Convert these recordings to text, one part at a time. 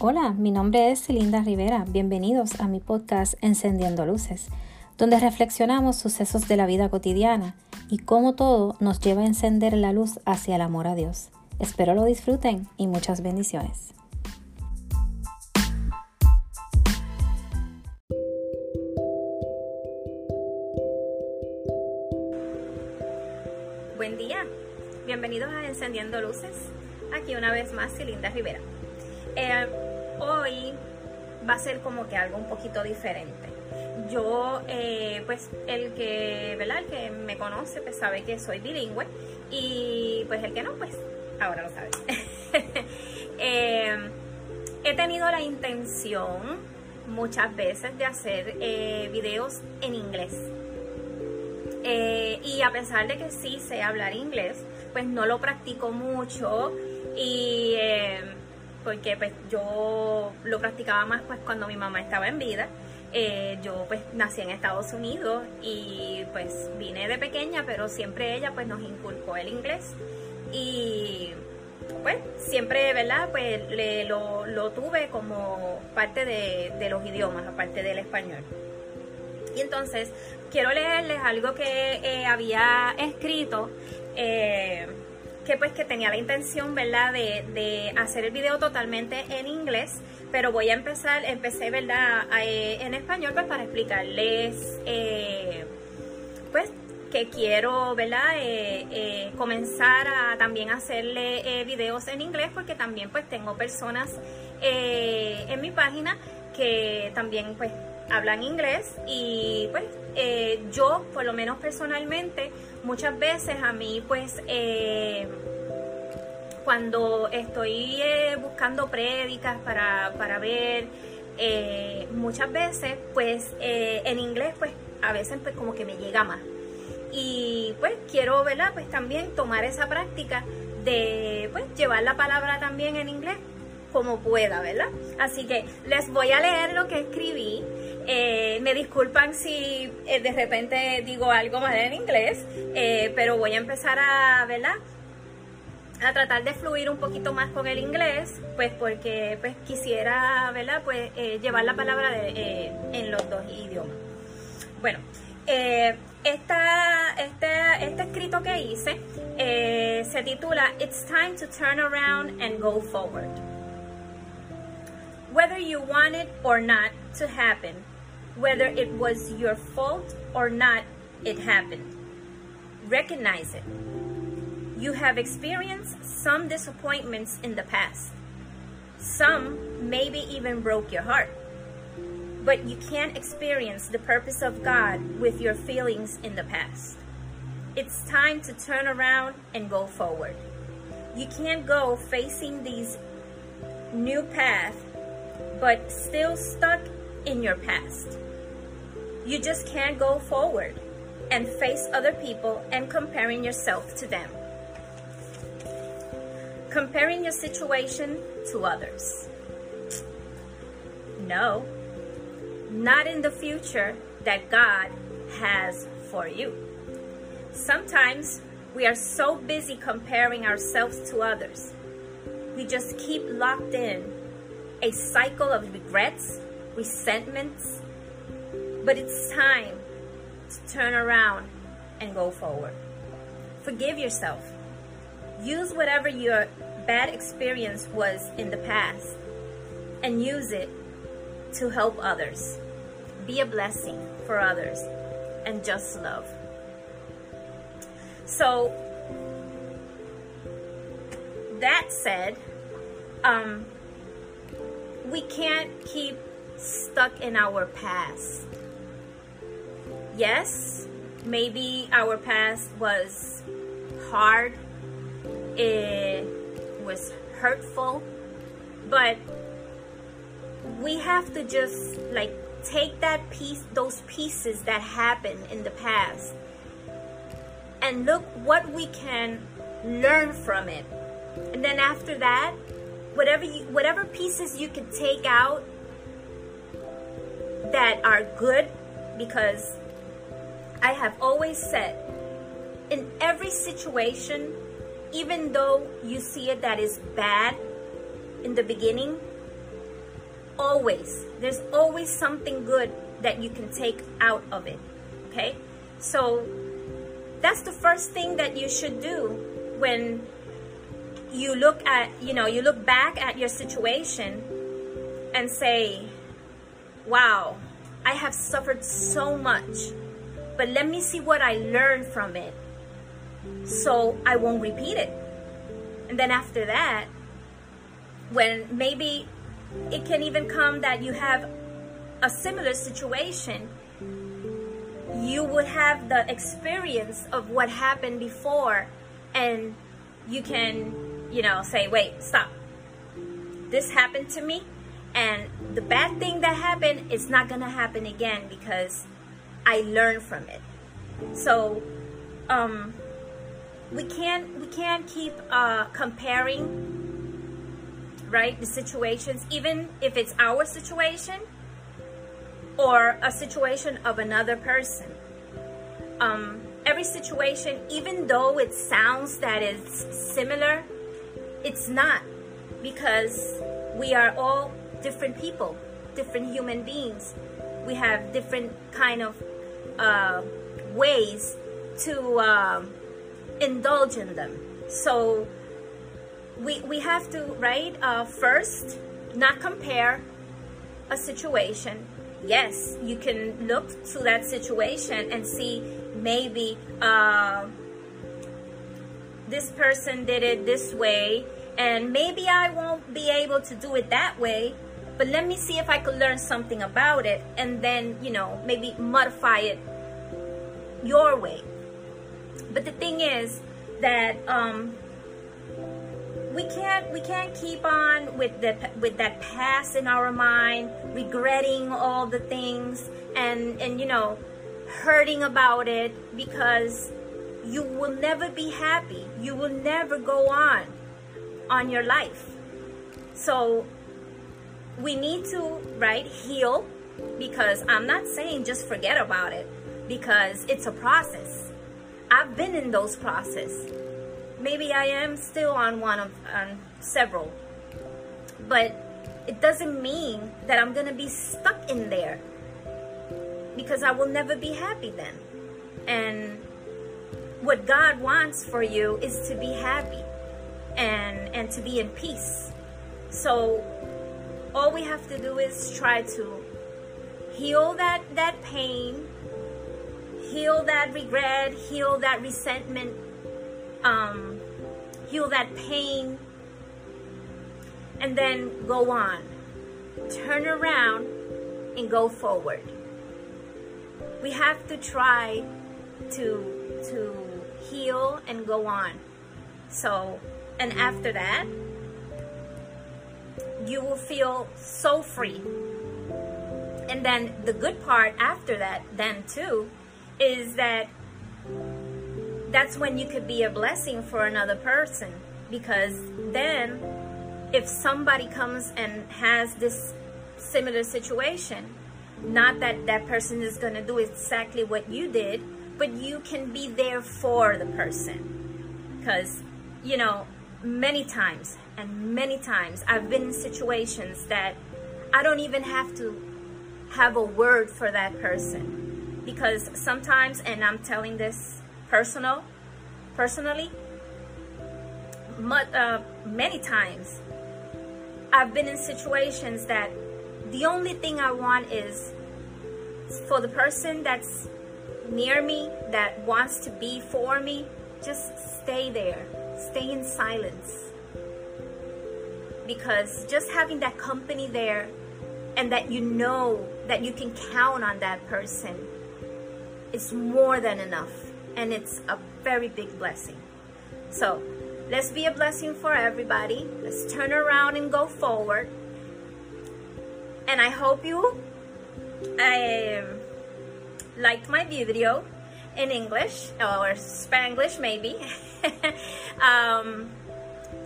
Hola, mi nombre es Linda Rivera. Bienvenidos a mi podcast Encendiendo Luces, donde reflexionamos sucesos de la vida cotidiana y cómo todo nos lleva a encender la luz hacia el amor a Dios. Espero lo disfruten y muchas bendiciones. Buen día, bienvenidos a Encendiendo Luces. Aquí una vez más Linda Rivera. Eh, hoy va a ser como que algo un poquito diferente. Yo, eh, pues el que, ¿verdad? El que me conoce, pues sabe que soy bilingüe y pues el que no, pues ahora lo sabe. Eh, he tenido la intención muchas veces de hacer eh, videos en inglés. y a pesar de que sí sé hablar inglés, pues no lo practico mucho y porque pues yo lo practicaba más pues cuando mi mamá estaba en vida. Eh, yo pues nací en Estados Unidos y pues vine de pequeña, pero siempre ella pues nos inculcó el inglés y pues siempre, ¿verdad? Pues lo, tuve como parte de, los idiomas, aparte del español. Y entonces quiero leerles algo que eh, había escrito. Eh, que pues que tenía la intención, ¿verdad? De, hacer el video totalmente en inglés, pero voy a empezar, empecé, ¿verdad? Eh, en español pues para explicarles, eh, pues que quiero, ¿verdad? Eh, comenzar a también hacerle videos en inglés porque también pues tengo personas en mi página que también pues hablan inglés y pues yo por lo menos personalmente muchas veces a mí pues eh, cuando estoy eh, buscando prédicas para, ver, eh, muchas veces pues en inglés pues a veces pues como que me llega más. Y pues quiero, ¿verdad? Pues también tomar esa práctica de pues llevar la palabra también en inglés como pueda, ¿verdad? Así que les voy a leer lo que escribí eh, me disculpan si eh, de repente digo algo mal en inglés, eh, pero voy a empezar a, ¿verdad? A tratar de fluir un poquito más con el inglés, pues porque pues quisiera, ¿verdad? Pues llevar la palabra en los dos idiomas. Bueno, esta, este, este escrito que hice se titula It's time to turn around and go forward. Whether you want it or not to happen, whether it was your fault or not, it happened. Recognize it. You have experienced some disappointments in the past. Some maybe even broke your heart. But you can't experience the purpose of God with your feelings in the past. It's time to turn around and go forward. You can't go facing these new path, but still stuck in your past. You just can't go forward and face other people and comparing yourself to them. Comparing your situation to others. No, not in the future that God has for you. Sometimes we are so busy comparing ourselves to others. We just keep locked in a cycle of regrets, resentments, but it's time to turn around and go forward. Forgive yourself. Use whatever your bad experience was in the past and use it to help others. Be a blessing for others and just love. So, that said, um, we can't keep stuck in our past yes, maybe our past was hard, it was hurtful, but we have to just like take that piece, those pieces that happened in the past, and look what we can learn from it. And then after that, whatever you, whatever pieces you can take out that are good because I have always said, in every situation, even though you see it that is bad in the beginning, always, there's always something good that you can take out of it. Okay? So that's the first thing that you should do when you look at, you know, you look back at your situation and say, wow, I have suffered so much, but let me see what I learned from it so I won't repeat it. And then after that, when maybe it can even come that you have a similar situation, you would have the experience of what happened before and you can, you know, say, wait, stop. This happened to me and the bad thing that happened is not going to happen again because I learned from it. So, um, we can't we can't keep uh, comparing right the situations even if it's our situation or a situation of another person um, every situation even though it sounds that it's similar it's not because we are all different people different human beings we have different kind of uh, ways to um, indulge in them. So we, we have to, right, uh, first, not compare a situation. Yes, you can look to that situation and see maybe uh, this person did it this way and maybe I won't be able to do it that way but let me see if I could learn something about it and then, you know, maybe modify it your way. But the thing is that um, we can't we can't keep on with the with that past in our mind, regretting all the things and and you know hurting about it because you will never be happy. You will never go on on your life. So we need to right heal because I'm not saying just forget about it because it's a process I've been in those processes. Maybe I am still on one of on several. But it doesn't mean that I'm to be stuck in there. Because I will never be happy then. And what God wants for you is to be happy and and to be in peace. So all we have to do is try to heal that that pain heal that regret, heal that resentment, um, heal that pain, and then go on. Turn around and go forward. We have to try to to heal and go on. So, and after that, you will feel so free. And then the good part after that, then too, is that that's when you could be a blessing for another person because then if somebody comes and has this similar situation not that that person is going to do exactly what you did but you can be there for the person because you know many times and many times I've been in situations that I don't even have to have a word for that person because sometimes, and I'm telling this personal, personally, uh, many times, I've been in situations that the only thing I want is for the person that's near me, that wants to be for me, just stay there. Stay in silence. Because just having that company there and that you know that you can count on that person is more than enough and it's a very big blessing. So let's be a blessing for everybody. Let's turn around and go forward. And I hope you um, liked my video in English or Spanglish maybe. um,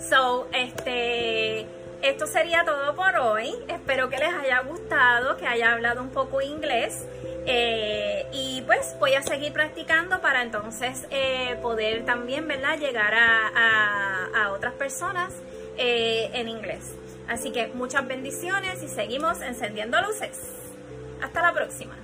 so, este, esto sería todo por hoy. Espero que les haya gustado, que haya hablado un poco inglés. Eh, y pues voy a seguir practicando para entonces eh, poder también, ¿verdad? Llegar a, a, otras personas eh, en inglés. Así que muchas bendiciones y seguimos encendiendo luces. Hasta la próxima.